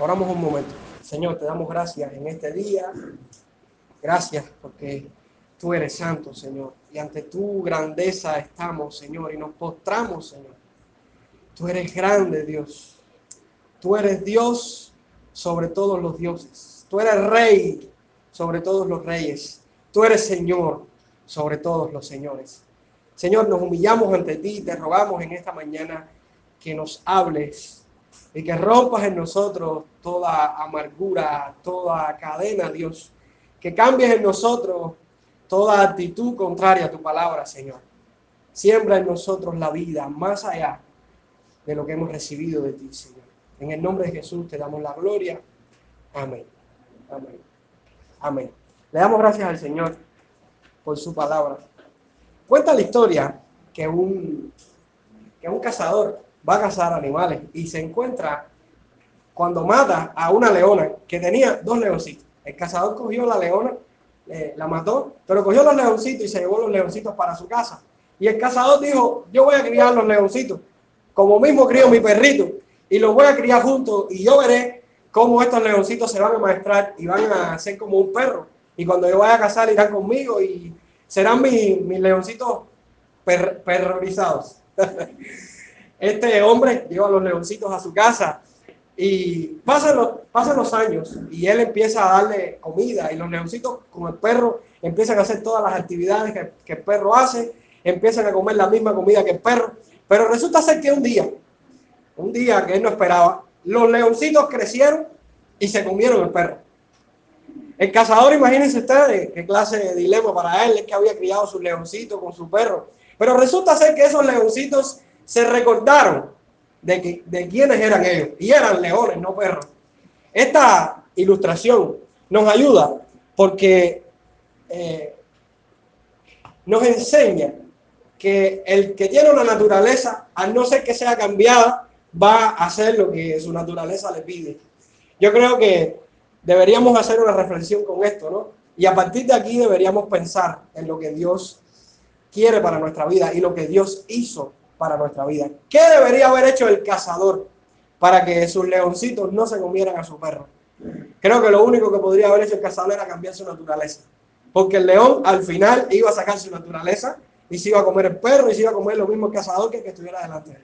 Oramos un momento. Señor, te damos gracias en este día. Gracias porque tú eres santo, Señor. Y ante tu grandeza estamos, Señor, y nos postramos, Señor. Tú eres grande, Dios. Tú eres Dios sobre todos los dioses. Tú eres rey sobre todos los reyes. Tú eres Señor sobre todos los señores. Señor, nos humillamos ante ti te rogamos en esta mañana que nos hables y que rompas en nosotros toda amargura, toda cadena, Dios. Que cambies en nosotros toda actitud contraria a tu palabra, Señor. Siembra en nosotros la vida más allá de lo que hemos recibido de ti, Señor. En el nombre de Jesús te damos la gloria. Amén. Amén. Amén. Le damos gracias al Señor por su palabra. Cuenta la historia que un, que un cazador va a cazar animales y se encuentra cuando mata a una leona que tenía dos leoncitos. El cazador cogió la leona, eh, la mató, pero cogió los leoncitos y se llevó los leoncitos para su casa. Y el cazador dijo, yo voy a criar los leoncitos, como mismo crío mi perrito, y los voy a criar juntos y yo veré cómo estos leoncitos se van a maestrar y van a ser como un perro. Y cuando yo vaya a cazar irán conmigo y serán mis, leoncitos perrorizados. este hombre lleva a los leoncitos a su casa y pasan los, años y él empieza a darle comida y los leoncitos con el perro empiezan a hacer todas las actividades que, el perro hace, empiezan a comer la misma comida que el perro, pero resulta ser que un día, un día que él no esperaba, los leoncitos crecieron y se comieron el perro. El cazador, imagínense ustedes qué clase de dilema para él, es que había criado su leoncito con su perro. Pero resulta ser que esos leoncitos se recordaron de, que, de quiénes eran ellos. Y eran leones, no perros. Esta ilustración nos ayuda porque eh, nos enseña que el que tiene una naturaleza, al no ser que sea cambiada, va a hacer lo que su naturaleza le pide. Yo creo que deberíamos hacer una reflexión con esto, ¿no? Y a partir de aquí deberíamos pensar en lo que Dios quiere para nuestra vida y lo que Dios hizo para nuestra vida. ¿Qué debería haber hecho el cazador para que sus leoncitos no se comieran a su perro? Creo que lo único que podría haber hecho el cazador era cambiar su naturaleza. Porque el león al final iba a sacar su naturaleza y se iba a comer el perro y se iba a comer lo mismo el cazador que que estuviera delante de él.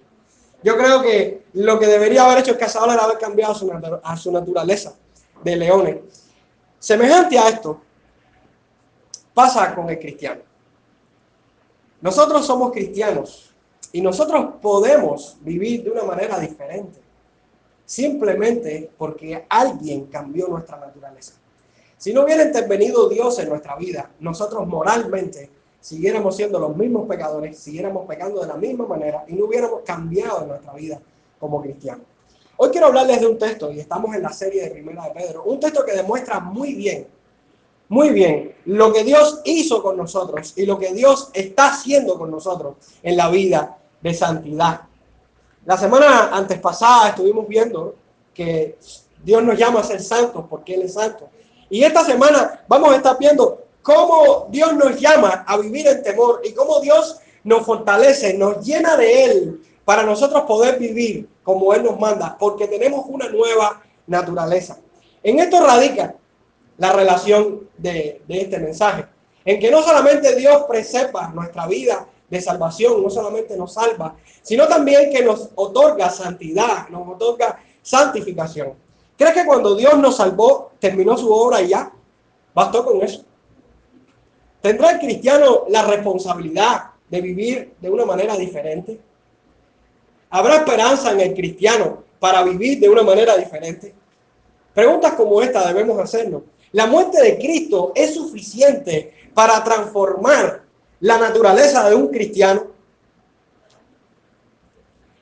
Yo creo que lo que debería haber hecho el cazador era haber cambiado su, a su naturaleza de leones. Semejante a esto pasa con el cristiano. Nosotros somos cristianos y nosotros podemos vivir de una manera diferente, simplemente porque alguien cambió nuestra naturaleza. Si no hubiera intervenido Dios en nuestra vida, nosotros moralmente siguiéramos siendo los mismos pecadores, siguiéramos pecando de la misma manera y no hubiéramos cambiado en nuestra vida como cristianos. Hoy quiero hablarles de un texto, y estamos en la serie de Primera de Pedro, un texto que demuestra muy bien, muy bien, lo que Dios hizo con nosotros y lo que Dios está haciendo con nosotros en la vida de santidad. La semana antes pasada estuvimos viendo que Dios nos llama a ser santos porque Él es santo. Y esta semana vamos a estar viendo cómo Dios nos llama a vivir en temor y cómo Dios nos fortalece, nos llena de Él para nosotros poder vivir como Él nos manda, porque tenemos una nueva naturaleza. En esto radica la relación de, este mensaje, en que no solamente Dios preserva nuestra vida de salvación, no solamente nos salva, sino también que nos otorga santidad, nos otorga santificación. ¿Crees que cuando Dios nos salvó, terminó su obra y ya? Bastó con eso. ¿Tendrá el cristiano la responsabilidad de vivir de una manera diferente? ¿Habrá esperanza en el cristiano para vivir de una manera diferente? Preguntas como esta debemos hacernos. ¿La muerte de Cristo es suficiente para transformar la naturaleza de un cristiano?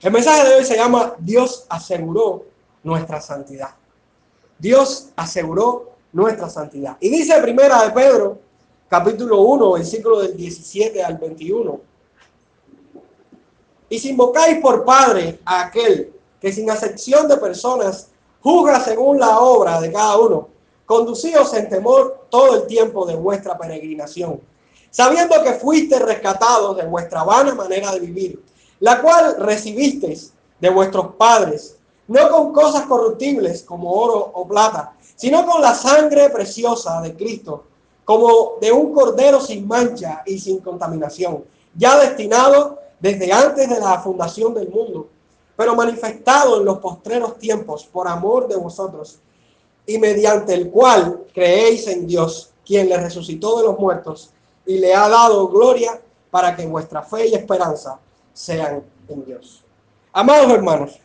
El mensaje de hoy se llama Dios aseguró nuestra santidad. Dios aseguró nuestra santidad. Y dice primera de Pedro, capítulo 1, versículo del 17 al 21. Y si invocáis por Padre a aquel que sin acepción de personas juzga según la obra de cada uno, conducíos en temor todo el tiempo de vuestra peregrinación, sabiendo que fuiste rescatados de vuestra vana manera de vivir, la cual recibisteis de vuestros padres, no con cosas corruptibles como oro o plata, sino con la sangre preciosa de Cristo, como de un cordero sin mancha y sin contaminación, ya destinado desde antes de la fundación del mundo, pero manifestado en los postreros tiempos por amor de vosotros, y mediante el cual creéis en Dios, quien le resucitó de los muertos y le ha dado gloria para que vuestra fe y esperanza sean en Dios. Amados hermanos,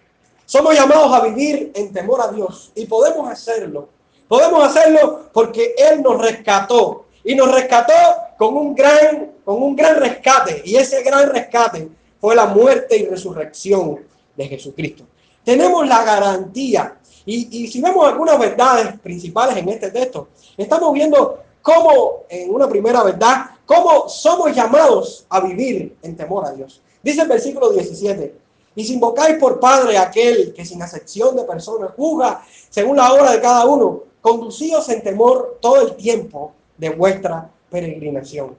somos llamados a vivir en temor a Dios y podemos hacerlo. Podemos hacerlo porque Él nos rescató y nos rescató con un gran, con un gran rescate y ese gran rescate fue la muerte y resurrección de Jesucristo. Tenemos la garantía y, y si vemos algunas verdades principales en este texto, estamos viendo cómo, en una primera verdad, cómo somos llamados a vivir en temor a Dios. Dice el versículo 17, y si invocáis por Padre aquel que sin acepción de personas juzga según la obra de cada uno, conducíos en temor todo el tiempo de vuestra peregrinación.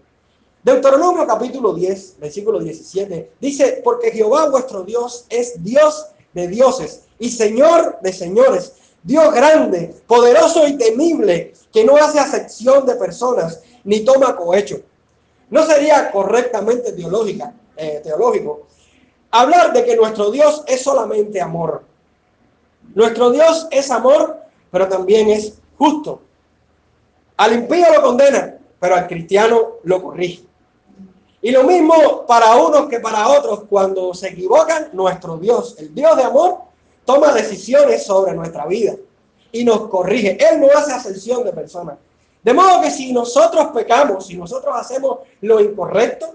Deuteronomio capítulo 10, versículo 17, dice, porque Jehová vuestro Dios es Dios de dioses y Señor de señores, Dios grande, poderoso y temible, que no hace acepción de personas ni toma cohecho. No sería correctamente eh, teológico hablar de que nuestro Dios es solamente amor. Nuestro Dios es amor, pero también es justo. Al impío lo condena, pero al cristiano lo corrige. Y lo mismo para unos que para otros, cuando se equivocan, nuestro Dios, el Dios de amor, toma decisiones sobre nuestra vida y nos corrige. Él no hace ascensión de personas. De modo que si nosotros pecamos, si nosotros hacemos lo incorrecto,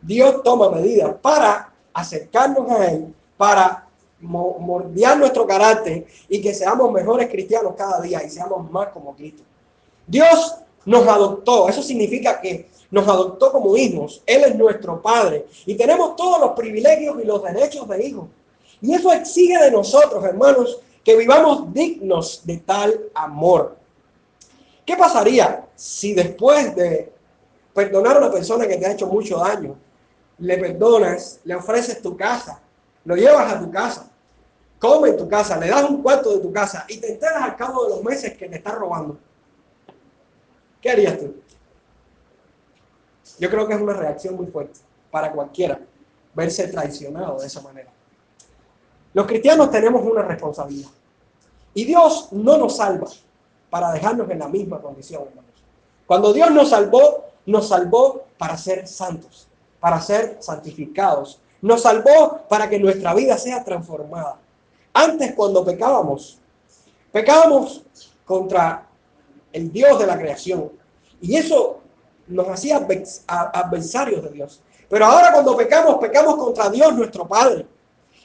Dios toma medidas para acercarnos a Él, para mordear nuestro carácter y que seamos mejores cristianos cada día y seamos más como Cristo. Dios nos adoptó, eso significa que nos adoptó como hijos, Él es nuestro Padre y tenemos todos los privilegios y los derechos de hijos. Y eso exige de nosotros, hermanos, que vivamos dignos de tal amor. ¿Qué pasaría si después de perdonar a una persona que te ha hecho mucho daño, le perdonas, le ofreces tu casa, lo llevas a tu casa, come en tu casa, le das un cuarto de tu casa y te enteras al cabo de los meses que te está robando. ¿Qué harías tú? Yo creo que es una reacción muy fuerte para cualquiera verse traicionado de esa manera. Los cristianos tenemos una responsabilidad. Y Dios no nos salva para dejarnos en la misma condición. Cuando Dios nos salvó, nos salvó para ser santos para ser santificados. Nos salvó para que nuestra vida sea transformada. Antes cuando pecábamos, pecábamos contra el Dios de la creación. Y eso nos hacía adversarios de Dios. Pero ahora cuando pecamos, pecamos contra Dios nuestro Padre.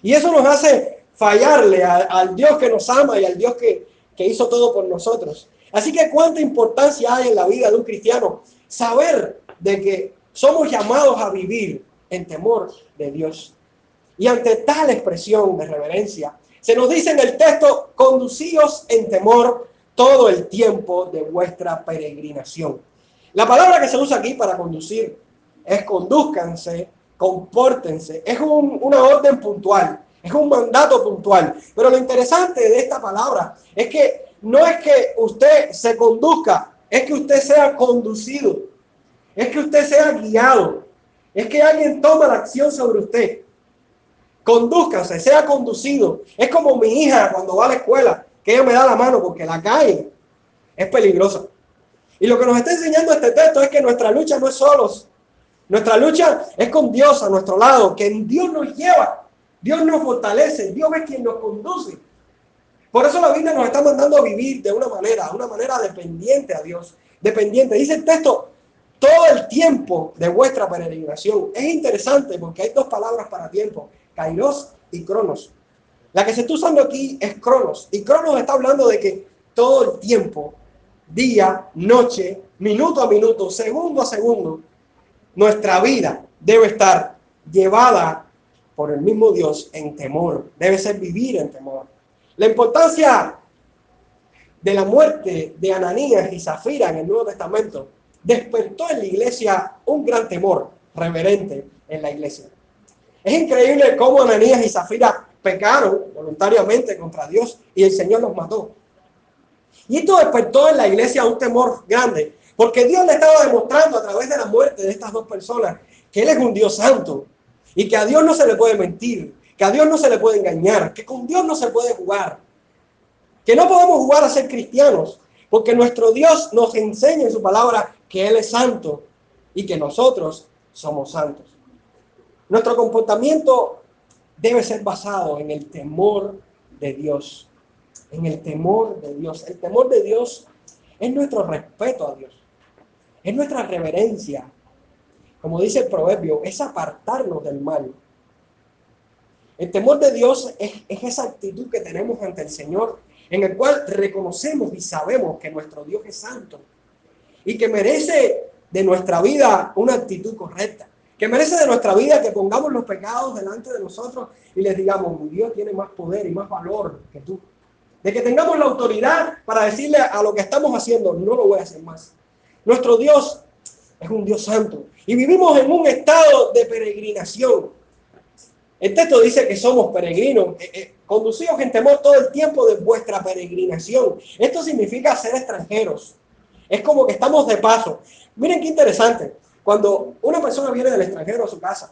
Y eso nos hace fallarle al Dios que nos ama y al Dios que, que hizo todo por nosotros. Así que cuánta importancia hay en la vida de un cristiano saber de que somos llamados a vivir en temor de Dios. Y ante tal expresión de reverencia, se nos dice en el texto, conducíos en temor todo el tiempo de vuestra peregrinación. La palabra que se usa aquí para conducir es conduzcanse, compórtense. Es una orden puntual, es un mandato puntual. Pero lo interesante de esta palabra es que no es que usted se conduzca, es que usted sea conducido es que usted sea guiado, es que alguien toma la acción sobre usted. Condúzcase, sea conducido. Es como mi hija cuando va a la escuela, que ella me da la mano porque la calle es peligrosa. Y lo que nos está enseñando este texto es que nuestra lucha no es solos. Nuestra lucha es con Dios a nuestro lado, que Dios nos lleva, Dios nos fortalece, Dios es quien nos conduce. Por eso la Biblia nos está mandando a vivir de una manera, una manera dependiente a Dios. Dependiente. Dice el texto, todo el tiempo de vuestra peregrinación. Es interesante porque hay dos palabras para tiempo, kairos y cronos. La que se está usando aquí es cronos. Y cronos está hablando de que todo el tiempo, día, noche, minuto a minuto, segundo a segundo, nuestra vida debe estar llevada por el mismo Dios en temor. Debe ser vivir en temor. La importancia de la muerte de Ananías y Zafira en el Nuevo Testamento despertó en la iglesia un gran temor reverente en la iglesia. Es increíble cómo Ananías y Zafira pecaron voluntariamente contra Dios y el Señor los mató. Y esto despertó en la iglesia un temor grande, porque Dios le estaba demostrando a través de la muerte de estas dos personas que Él es un Dios santo y que a Dios no se le puede mentir, que a Dios no se le puede engañar, que con Dios no se puede jugar, que no podemos jugar a ser cristianos, porque nuestro Dios nos enseña en su palabra que Él es santo y que nosotros somos santos. Nuestro comportamiento debe ser basado en el temor de Dios, en el temor de Dios. El temor de Dios es nuestro respeto a Dios, es nuestra reverencia. Como dice el proverbio, es apartarnos del mal. El temor de Dios es, es esa actitud que tenemos ante el Señor, en el cual reconocemos y sabemos que nuestro Dios es santo y que merece de nuestra vida una actitud correcta que merece de nuestra vida que pongamos los pecados delante de nosotros y les digamos, mi Dios tiene más poder y más valor que tú. De que tengamos la autoridad para decirle a lo que estamos haciendo, no lo voy a hacer más. Nuestro Dios es un Dios santo y vivimos en un estado de peregrinación. El texto dice que somos peregrinos, eh, eh, conducidos en temor todo el tiempo de vuestra peregrinación. Esto significa ser extranjeros. Es como que estamos de paso. Miren qué interesante. Cuando una persona viene del extranjero a su casa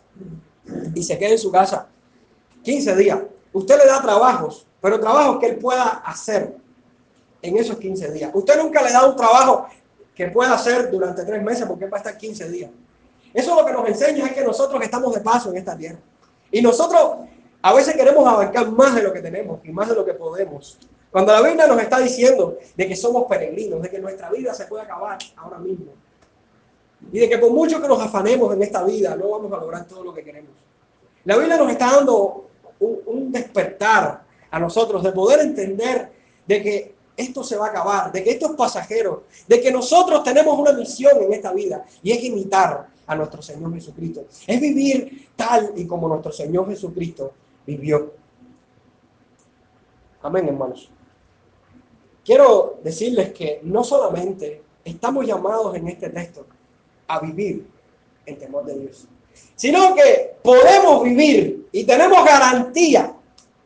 y se queda en su casa 15 días, usted le da trabajos, pero trabajos que él pueda hacer en esos 15 días. Usted nunca le da un trabajo que pueda hacer durante tres meses porque va a estar 15 días. Eso lo que nos enseña es que nosotros estamos de paso en esta tierra. Y nosotros a veces queremos abarcar más de lo que tenemos y más de lo que podemos. Cuando la Biblia nos está diciendo de que somos peregrinos, de que nuestra vida se puede acabar ahora mismo, y de que por mucho que nos afanemos en esta vida, no vamos a lograr todo lo que queremos. La Biblia nos está dando un, despertar a nosotros de poder entender de que esto se va a acabar, de que esto es pasajero, de que nosotros tenemos una misión en esta vida y es imitar a nuestro Señor Jesucristo. Es vivir tal y como nuestro Señor Jesucristo vivió. Amén, hermanos. Quiero decirles que no solamente estamos llamados en este texto a vivir en temor de Dios, sino que podemos vivir y tenemos garantía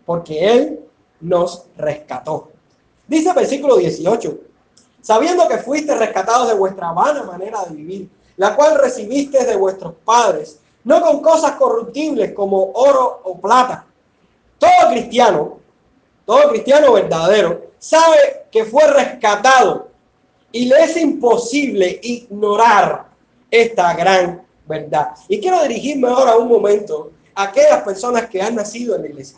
porque Él nos rescató. Dice el versículo 18, sabiendo que fuiste rescatados de vuestra vana manera de vivir, la cual recibiste de vuestros padres, no con cosas corruptibles como oro o plata. Todo cristiano, todo cristiano verdadero, sabe que fue rescatado y le es imposible ignorar esta gran verdad. Y quiero dirigirme ahora un momento a aquellas personas que han nacido en la iglesia.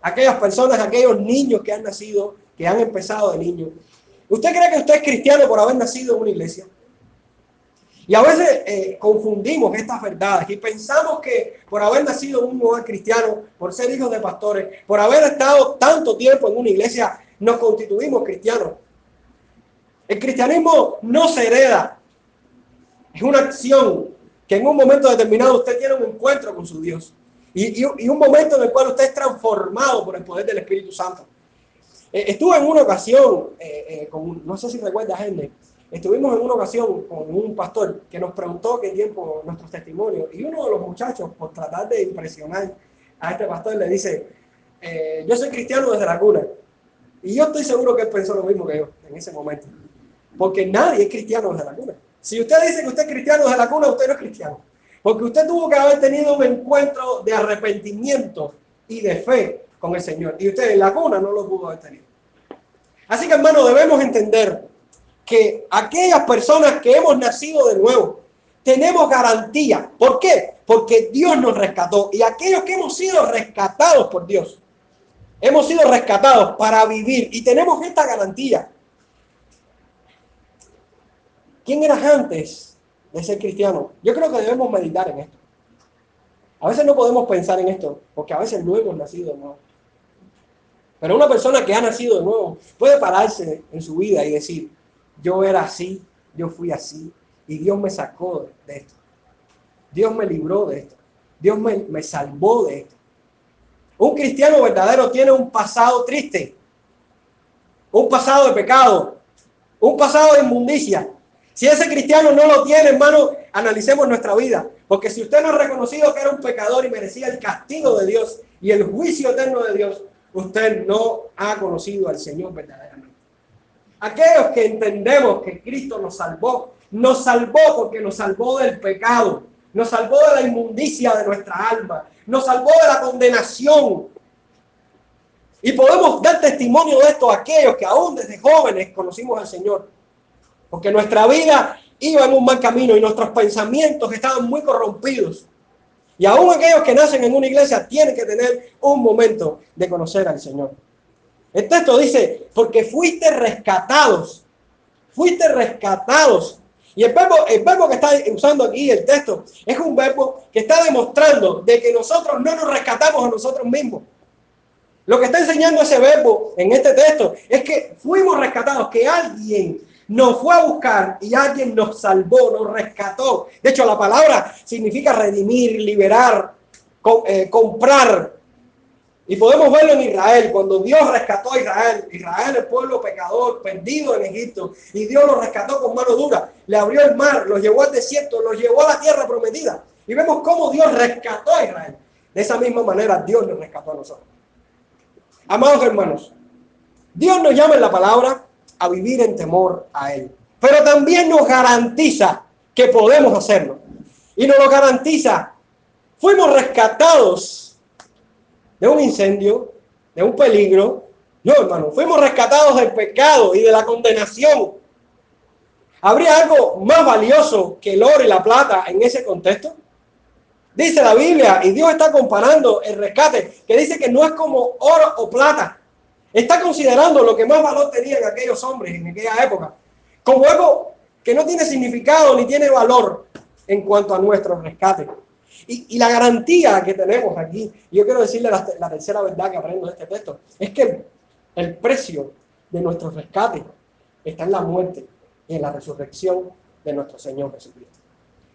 Aquellas personas, aquellos niños que han nacido, que han empezado de niños. ¿Usted cree que usted es cristiano por haber nacido en una iglesia? Y a veces eh, confundimos estas verdades y pensamos que por haber nacido en un hogar cristiano, por ser hijos de pastores, por haber estado tanto tiempo en una iglesia, nos constituimos cristianos. El cristianismo no se hereda, es una acción que en un momento determinado usted tiene un encuentro con su Dios. Y, un momento en el cual usted es transformado por el poder del Espíritu Santo. Eh, estuve en una ocasión, eh, eh, con, no sé si recuerda, gente, estuvimos en una ocasión con un pastor que nos preguntó qué tiempo nuestros testimonios. Y uno de los muchachos, por tratar de impresionar a este pastor, le dice, yo soy cristiano desde la cuna. Y yo estoy seguro que él pensó lo mismo que yo en ese momento. Porque nadie es cristiano desde la cuna. Si usted dice que usted es cristiano desde la cuna, usted no es cristiano. Porque usted tuvo que haber tenido un encuentro de arrepentimiento y de fe con el Señor. Y usted en la no lo pudo haber tenido. Así que hermano, debemos entender que aquellas personas que hemos nacido de nuevo, tenemos garantía. ¿Por qué? Porque Dios nos rescató. Y aquellos que hemos sido rescatados por Dios, hemos sido rescatados para vivir. Y tenemos esta garantía ¿Quién eras antes de ser cristiano? Yo creo que debemos meditar en esto. A veces no podemos pensar en esto, porque a veces no hemos nacido de nuevo. Pero una persona que ha nacido de nuevo puede pararse en su vida y decir, yo era así, yo fui así, y Dios me sacó de esto. Dios me libró de esto. Dios me, me salvó de esto. Un cristiano verdadero tiene un pasado triste, un pasado de pecado, un pasado de inmundicia, si ese cristiano no lo tiene, hermano, analicemos nuestra vida. Porque si usted no ha reconocido que era un pecador y merecía el castigo de Dios y el juicio eterno de Dios, usted no ha conocido al Señor verdaderamente. Aquellos que entendemos que Cristo nos salvó, nos salvó porque nos salvó del pecado, nos salvó de la inmundicia de nuestra alma, nos salvó de la condenación. Y podemos dar testimonio de esto a aquellos que aún desde jóvenes conocimos al Señor. Porque nuestra vida iba en un mal camino y nuestros pensamientos estaban muy corrompidos. Y aún aquellos que nacen en una iglesia tienen que tener un momento de conocer al Señor. El texto dice, porque fuiste rescatados, fuiste rescatados. Y el verbo, el verbo que está usando aquí el texto es un verbo que está demostrando de que nosotros no nos rescatamos a nosotros mismos. Lo que está enseñando ese verbo en este texto es que fuimos rescatados, que alguien nos fue a buscar y alguien nos salvó, nos rescató. De hecho, la palabra significa redimir, liberar, eh, comprar. Y podemos verlo en Israel, cuando Dios rescató a Israel, Israel, el pueblo pecador, perdido en Egipto, y Dios lo rescató con mano dura, le abrió el mar, los llevó al desierto, los llevó a la tierra prometida. Y vemos cómo Dios rescató a Israel. De esa misma manera, Dios nos rescató a nosotros. Amados hermanos, Dios nos llama en la palabra a vivir en temor a Él. Pero también nos garantiza que podemos hacerlo. Y nos lo garantiza. Fuimos rescatados de un incendio, de un peligro. No, hermano, fuimos rescatados del pecado y de la condenación. ¿Habría algo más valioso que el oro y la plata en ese contexto? Dice la Biblia, y Dios está comparando el rescate, que dice que no es como oro o plata, Está considerando lo que más valor tenían aquellos hombres en aquella época como algo que no tiene significado ni tiene valor en cuanto a nuestro rescate. Y, la garantía que tenemos aquí, yo quiero decirle la, tercera verdad que aprendo de este texto, es que el, precio de nuestro rescate está en la muerte y en la resurrección de nuestro Señor Jesucristo.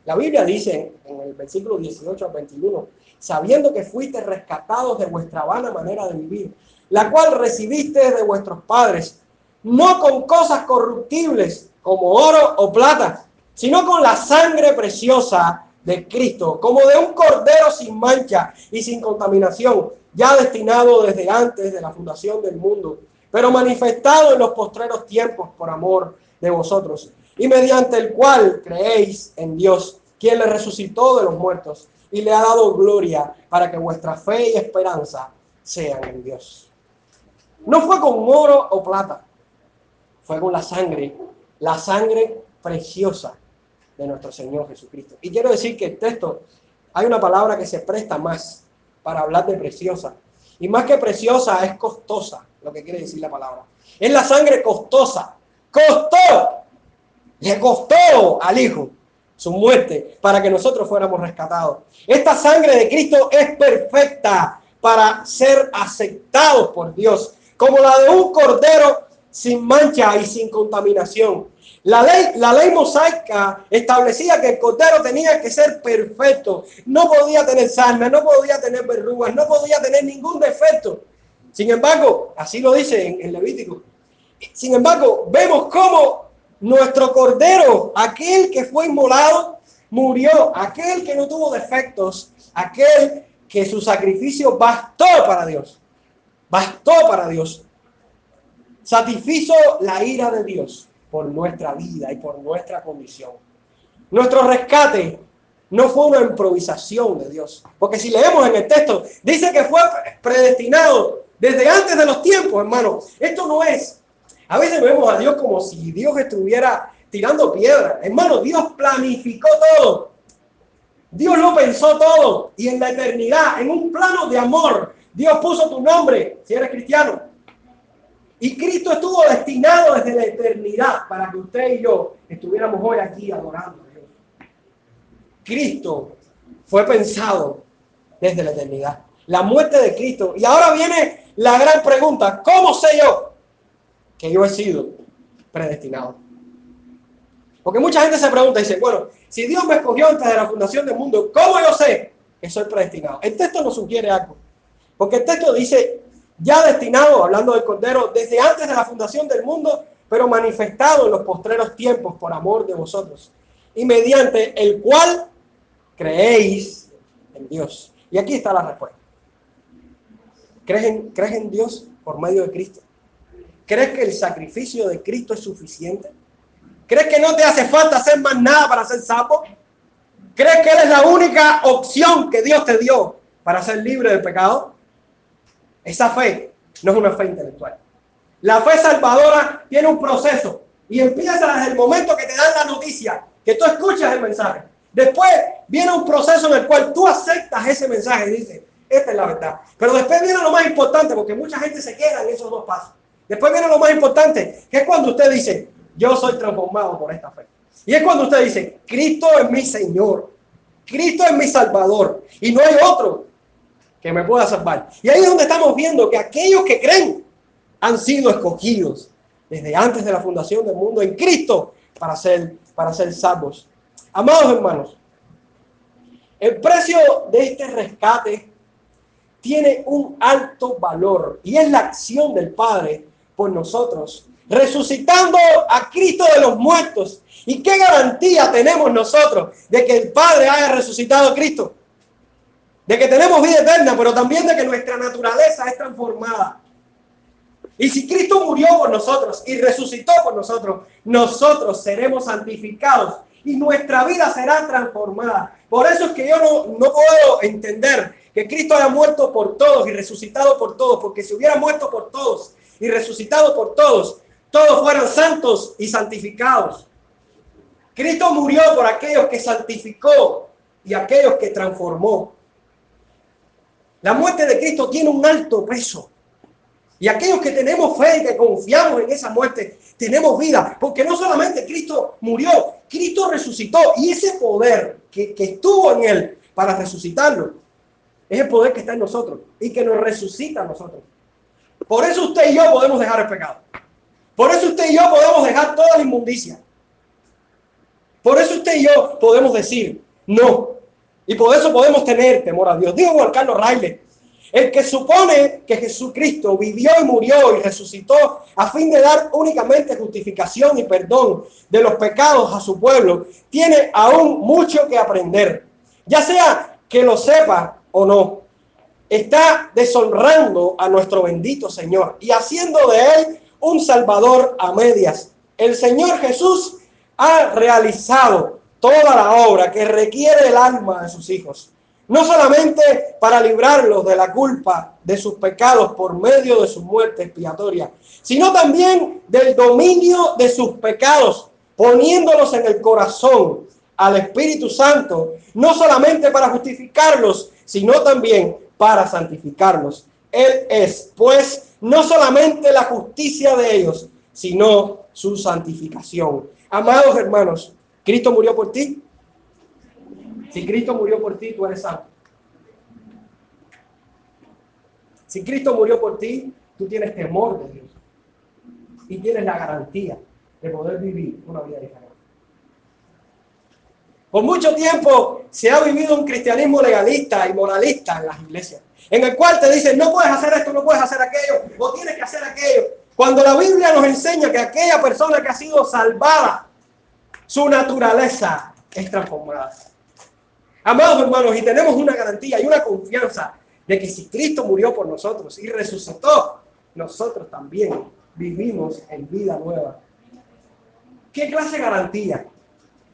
La Biblia dice en el versículo 18 al 21, sabiendo que fuiste rescatados de vuestra vana manera de vivir, la cual recibiste de vuestros padres, no con cosas corruptibles como oro o plata, sino con la sangre preciosa de Cristo, como de un cordero sin mancha y sin contaminación, ya destinado desde antes de la fundación del mundo, pero manifestado en los postreros tiempos por amor de vosotros, y mediante el cual creéis en Dios, quien le resucitó de los muertos y le ha dado gloria para que vuestra fe y esperanza sean en Dios. No fue con oro o plata, fue con la sangre, la sangre preciosa de nuestro Señor Jesucristo. Y quiero decir que el texto, hay una palabra que se presta más para hablar de preciosa. Y más que preciosa es costosa, lo que quiere decir la palabra. Es la sangre costosa. Costó. Le costó al Hijo su muerte para que nosotros fuéramos rescatados. Esta sangre de Cristo es perfecta para ser aceptados por Dios como la de un cordero sin mancha y sin contaminación. La ley, la ley mosaica establecía que el cordero tenía que ser perfecto, no podía tener sarna, no podía tener verrugas, no podía tener ningún defecto. Sin embargo, así lo dice en, en Levítico. Sin embargo, vemos cómo nuestro cordero, aquel que fue inmolado, murió, aquel que no tuvo defectos, aquel que su sacrificio bastó para Dios. Bastó para Dios. Satisfizo la ira de Dios por nuestra vida y por nuestra condición. Nuestro rescate no fue una improvisación de Dios. Porque si leemos en el texto, dice que fue predestinado desde antes de los tiempos, hermano. Esto no es. A veces vemos a Dios como si Dios estuviera tirando piedra. Hermano, Dios planificó todo. Dios lo pensó todo. Y en la eternidad, en un plano de amor, Dios puso tu nombre si eres cristiano. Y Cristo estuvo destinado desde la eternidad para que usted y yo estuviéramos hoy aquí adorando a Dios. Cristo fue pensado desde la eternidad. La muerte de Cristo. Y ahora viene la gran pregunta. ¿Cómo sé yo que yo he sido predestinado? Porque mucha gente se pregunta y dice, bueno, si Dios me escogió antes de la fundación del mundo, ¿cómo yo sé que soy predestinado? El texto nos sugiere algo. Porque el texto dice, ya destinado, hablando del Cordero, desde antes de la fundación del mundo, pero manifestado en los postreros tiempos por amor de vosotros. y mediante el cual creéis en Dios. Y aquí está la respuesta. ¿Crees en, ¿Crees en Dios por medio de Cristo? ¿Crees que el sacrificio de Cristo es suficiente? ¿Crees que no te hace falta hacer más nada para ser sapo? ¿Crees que Él es la única opción que Dios te dio para ser libre del pecado? Esa fe no es una fe intelectual. La fe salvadora tiene un proceso y empieza desde el momento que te dan la noticia, que tú escuchas el mensaje. Después viene un proceso en el cual tú aceptas ese mensaje y dices, esta es la verdad. Pero después viene lo más importante, porque mucha gente se queda en esos dos pasos. Después viene lo más importante, que es cuando usted dice, yo soy transformado por esta fe. Y es cuando usted dice, Cristo es mi Señor, Cristo es mi Salvador, y no hay otro que me pueda salvar. Y ahí es donde estamos viendo que aquellos que creen han sido escogidos desde antes de la fundación del mundo en Cristo para ser, para ser salvos. Amados hermanos, el precio de este rescate tiene un alto valor y es la acción del Padre por nosotros, resucitando a Cristo de los muertos. ¿Y qué garantía tenemos nosotros de que el Padre haya resucitado a Cristo? De que tenemos vida eterna, pero también de que nuestra naturaleza es transformada. Y si Cristo murió por nosotros y resucitó por nosotros, nosotros seremos santificados y nuestra vida será transformada. Por eso es que yo no, no puedo entender que Cristo haya muerto por todos y resucitado por todos, porque si hubiera muerto por todos y resucitado por todos, todos fueran santos y santificados. Cristo murió por aquellos que santificó y aquellos que transformó. La muerte de Cristo tiene un alto peso. Y aquellos que tenemos fe y que confiamos en esa muerte, tenemos vida. Porque no solamente Cristo murió, Cristo resucitó. Y ese poder que, que estuvo en él para resucitarlo, es el poder que está en nosotros y que nos resucita a nosotros. Por eso usted y yo podemos dejar el pecado. Por eso usted y yo podemos dejar toda la inmundicia. Por eso usted y yo podemos decir no. Y por eso podemos tener temor a Dios. Dijo Juan Carlos el que supone que Jesucristo vivió y murió y resucitó a fin de dar únicamente justificación y perdón de los pecados a su pueblo, tiene aún mucho que aprender. Ya sea que lo sepa o no, está deshonrando a nuestro bendito Señor y haciendo de él un salvador a medias. El Señor Jesús ha realizado toda la obra que requiere el alma de sus hijos, no solamente para librarlos de la culpa de sus pecados por medio de su muerte expiatoria, sino también del dominio de sus pecados, poniéndolos en el corazón al Espíritu Santo, no solamente para justificarlos, sino también para santificarlos. Él es, pues, no solamente la justicia de ellos, sino su santificación. Amados hermanos, ¿Cristo murió por ti? Si Cristo murió por ti, tú eres santo. Si Cristo murió por ti, tú tienes temor de Dios. Y tienes la garantía de poder vivir una vida diferente. Por mucho tiempo se ha vivido un cristianismo legalista y moralista en las iglesias, en el cual te dicen, no puedes hacer esto, no puedes hacer aquello, o tienes que hacer aquello. Cuando la Biblia nos enseña que aquella persona que ha sido salvada, su naturaleza es transformada. Amados hermanos, y tenemos una garantía y una confianza de que si Cristo murió por nosotros y resucitó, nosotros también vivimos en vida nueva. ¿Qué clase de garantía?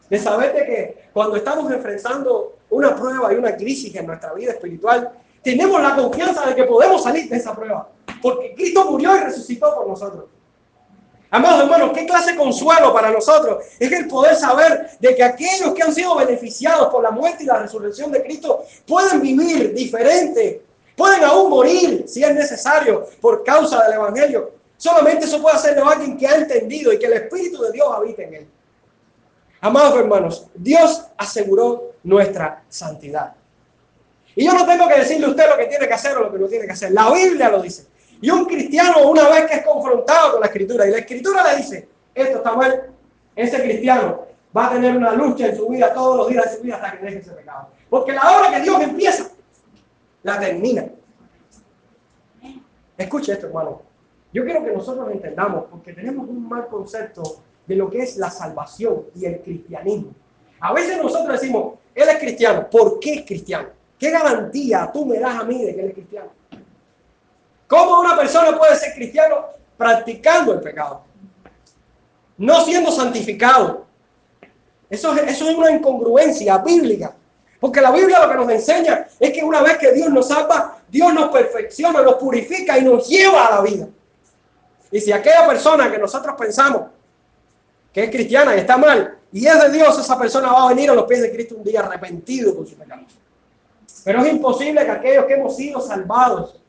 De saber de que cuando estamos enfrentando una prueba y una crisis en nuestra vida espiritual, tenemos la confianza de que podemos salir de esa prueba, porque Cristo murió y resucitó por nosotros. Amados hermanos, qué clase de consuelo para nosotros es el poder saber de que aquellos que han sido beneficiados por la muerte y la resurrección de Cristo pueden vivir diferente, pueden aún morir si es necesario por causa del Evangelio. Solamente eso puede hacerlo alguien que ha entendido y que el Espíritu de Dios habita en él. Amados hermanos, Dios aseguró nuestra santidad. Y yo no tengo que decirle a usted lo que tiene que hacer o lo que no tiene que hacer. La Biblia lo dice. Y un cristiano, una vez que es confrontado con la escritura y la escritura le dice, esto está mal, ese cristiano va a tener una lucha en su vida todos los días de su vida hasta que deje ese pecado. Porque la obra que Dios empieza, la termina. Escuche esto, hermano. Yo quiero que nosotros entendamos, porque tenemos un mal concepto de lo que es la salvación y el cristianismo. A veces nosotros decimos, él es cristiano. ¿Por qué es cristiano? ¿Qué garantía tú me das a mí de que él es cristiano? ¿Cómo una persona puede ser cristiano practicando el pecado? No siendo santificado. Eso, eso es una incongruencia bíblica. Porque la Biblia lo que nos enseña es que una vez que Dios nos salva, Dios nos perfecciona, nos purifica y nos lleva a la vida. Y si aquella persona que nosotros pensamos que es cristiana y está mal, y es de Dios, esa persona va a venir a los pies de Cristo un día arrepentido por su pecado. Pero es imposible que aquellos que hemos sido salvados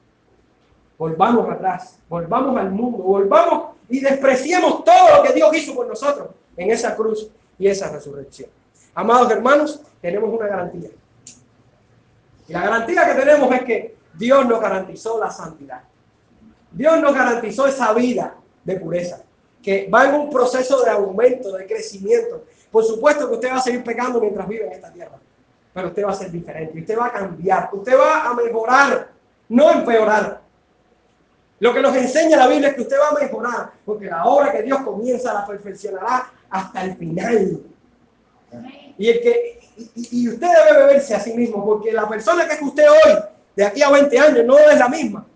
volvamos atrás, volvamos al mundo, volvamos y despreciemos todo lo que Dios hizo por nosotros en esa cruz y esa resurrección. Amados hermanos, tenemos una garantía. Y la garantía que tenemos es que Dios nos garantizó la santidad. Dios nos garantizó esa vida de pureza, que va en un proceso de aumento, de crecimiento. Por supuesto que usted va a seguir pecando mientras vive en esta tierra, pero usted va a ser diferente, usted va a cambiar, usted va a mejorar, no empeorar. Lo que nos enseña la Biblia es que usted va a mejorar, porque la obra que Dios comienza la perfeccionará hasta el final. Y, el que, y, usted debe verse a sí mismo, porque la persona que es usted hoy, de aquí a 20 años, no es la misma.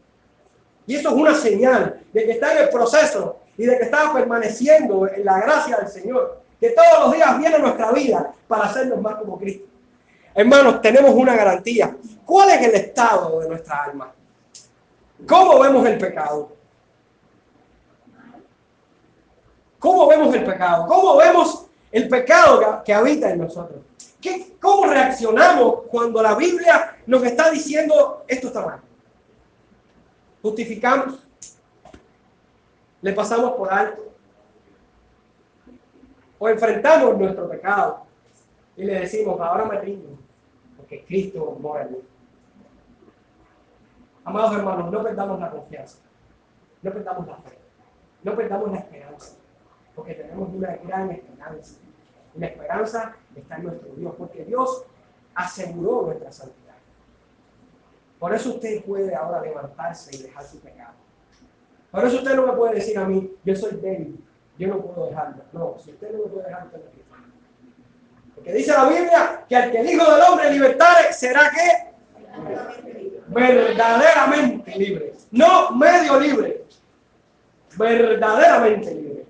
Y eso es una señal de que está en el proceso y de que está permaneciendo en la gracia del Señor, que todos los días viene nuestra vida para hacernos más como Cristo. Hermanos, tenemos una garantía. ¿Cuál es el estado de nuestra alma? ¿Cómo vemos el pecado? ¿Cómo vemos el pecado? ¿Cómo vemos el pecado que, habita en nosotros? ¿Qué, ¿Cómo reaccionamos cuando la Biblia nos está diciendo esto está mal? ¿Justificamos? ¿Le pasamos por alto? ¿O enfrentamos nuestro pecado y le decimos, ahora me rindo, porque Cristo mora en mí? Amados hermanos, no perdamos la confianza, no perdamos la fe, no perdamos la esperanza, porque tenemos una gran esperanza. La esperanza está en nuestro Dios, porque Dios aseguró nuestra santidad. Por eso usted puede ahora levantarse y dejar su pecado. Por eso usted no me puede decir a mí, yo soy débil, yo no puedo dejarlo. No, si usted no me puede dejar, usted no Porque dice la Biblia que al que el Hijo del Hombre libertare será que verdaderamente libre. No medio libre. Verdaderamente libre.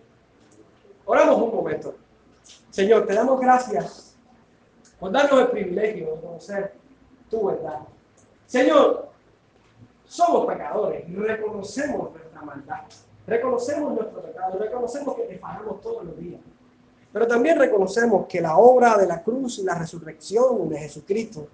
Oramos un momento. Señor, te damos gracias por darnos el privilegio de conocer tu verdad. Señor, somos pecadores, reconocemos nuestra maldad, reconocemos nuestro pecado, reconocemos que te fallamos todos los días. Pero también reconocemos que la obra de la cruz y la resurrección de Jesucristo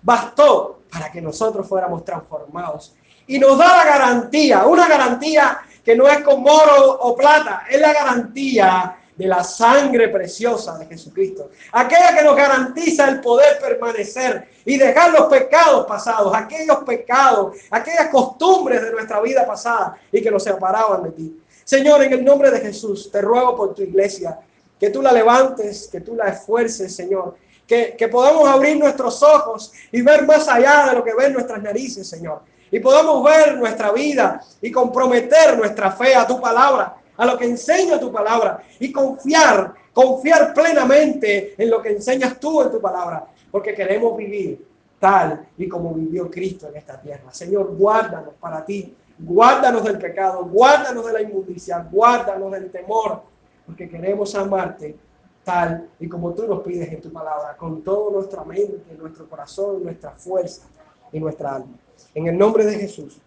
bastó para que nosotros fuéramos transformados. Y nos da la garantía, una garantía que no es con oro o plata, es la garantía de la sangre preciosa de Jesucristo. Aquella que nos garantiza el poder permanecer y dejar los pecados pasados, aquellos pecados, aquellas costumbres de nuestra vida pasada y que nos separaban de ti. Señor, en el nombre de Jesús, te ruego por tu iglesia, que tú la levantes, que tú la esfuerces, Señor, que, podamos abrir nuestros ojos y ver más allá de lo que ven nuestras narices, Señor. Y podamos ver nuestra vida y comprometer nuestra fe a tu palabra, a lo que enseña tu palabra y confiar, confiar plenamente en lo que enseñas tú en tu palabra, porque queremos vivir tal y como vivió Cristo en esta tierra. Señor, guárdanos para ti, guárdanos del pecado, guárdanos de la inmundicia, guárdanos del temor, porque queremos amarte tal y como tú nos pides en tu palabra, con toda nuestra mente, nuestro corazón, nuestra fuerza y nuestra alma. En el nombre de Jesús.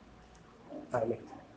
Amén.